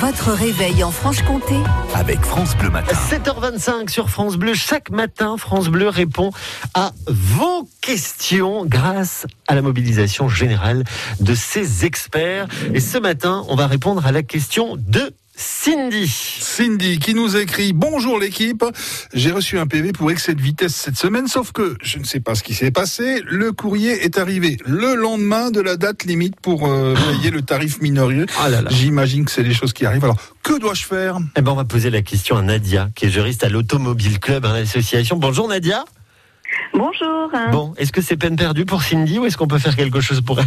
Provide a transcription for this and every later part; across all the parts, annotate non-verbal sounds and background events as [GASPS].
Votre réveil en Franche-Comté avec France Bleu Matin. 7h25 sur France Bleu. Chaque matin, France Bleu répond à vos questions grâce à la mobilisation générale de ses experts. Et ce matin, on va répondre à la question de Cindy. Cindy qui nous écrit Bonjour l'équipe, j'ai reçu un PV pour excès de vitesse cette semaine, sauf que je ne sais pas ce qui s'est passé. Le courrier est arrivé le lendemain de la date limite pour euh, [GASPS] payer le tarif minorieux. Ah là là. J'imagine que c'est des choses qui arrivent. Alors que dois-je faire? Eh ben, on va poser la question à Nadia, qui est juriste à l'Automobile Club, à l'association. Bonjour Nadia. Bonjour. Bon, est-ce que c'est peine perdue pour Cindy ou est-ce qu'on peut faire quelque chose pour elle?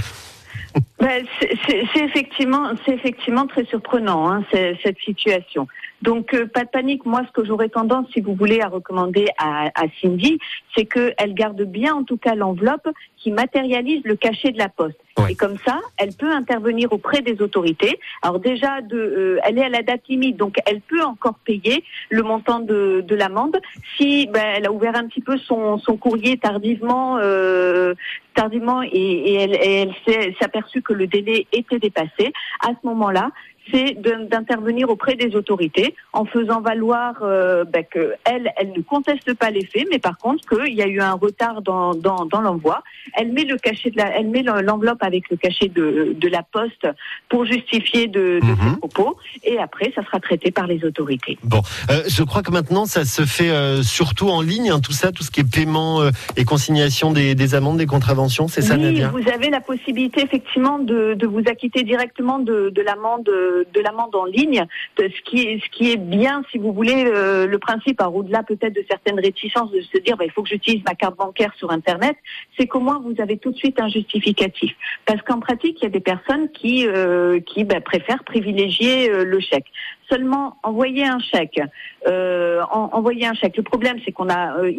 Ben, c'est- effectivement, c'est effectivement très surprenant hein, cette situation. Donc euh, pas de panique. Moi, ce que j'aurais tendance, si vous voulez, à recommander à, à Cindy, c'est qu'elle garde bien, en tout cas, l'enveloppe qui matérialise le cachet de la poste. Et comme ça, elle peut intervenir auprès des autorités. Alors déjà, de, euh, elle est à la date limite, donc elle peut encore payer le montant de, de l'amende si ben, elle a ouvert un petit peu son, son courrier tardivement, euh, tardivement et, et elle, et elle s'est aperçue que le délai était dépassé. À ce moment-là, c'est d'intervenir auprès des autorités en faisant valoir euh, ben, que elle, ne conteste pas les faits, mais par contre qu'il y a eu un retard dans, dans, dans l'envoi. Elle met le cachet de la, elle met l'enveloppe avec le cachet de, de la poste pour justifier de, de Mhm. ses propos, et après ça sera traité par les autorités. Bon, euh, je crois que maintenant ça se fait euh, surtout en ligne, hein, tout ça, tout ce qui est paiement euh, et consignation des, des amendes, des contraventions, c'est ça oui, Nadia? vous avez la possibilité effectivement de, de vous acquitter directement de, de l'amende de l'amende en ligne, de ce qui est ce qui est bien si vous voulez euh, le principe. Au-delà peut-être de certaines réticences de se dire bah, il faut que j'utilise ma carte bancaire sur internet, c'est qu'au moins vous avez tout de suite un justificatif. Parce qu'en pratique il y a des personnes qui euh, qui bah, préfèrent privilégier euh, le chèque. Seulement envoyer un chèque, euh, en- envoyer un chèque. Le problème c'est qu'on a euh,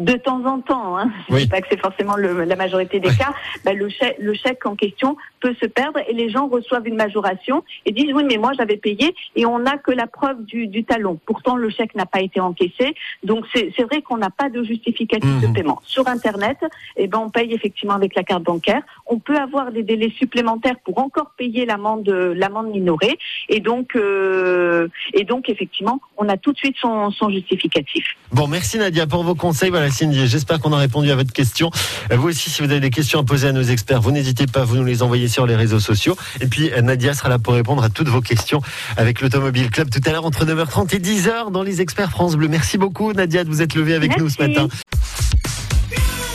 de temps en temps, hein, je Oui. dis pas que c'est forcément le- la majorité des Ouais. cas, bah, le, chèque, le chèque en question peut se perdre et les gens reçoivent une majoration et disent oui mais moi j'avais payé et on n'a que la preuve du, du talon. Pourtant le chèque n'a pas été encaissé. Donc c'est vrai qu'on n'a pas de justificatif Mhm. de paiement. Sur Internet, eh ben, on paye effectivement avec la carte bancaire. On peut avoir des délais supplémentaires pour encore payer l'amende l'amende minorée et donc euh, et donc effectivement on a tout de suite son, son justificatif. Bon, merci Nadia pour vos conseils. Voilà Cindy, j'espère qu'on a répondu à votre question. Vous aussi, si vous avez des questions à poser à nos experts, vous n'hésitez pas, vous nous les envoyez sur les réseaux sociaux. Et puis Nadia sera là pour répondre à toutes vos questions avec l'Automobile Club tout à l'heure entre 9h30 et 10h dans les experts France Bleu. Merci beaucoup Nadia de vous être levée avec nous ce matin.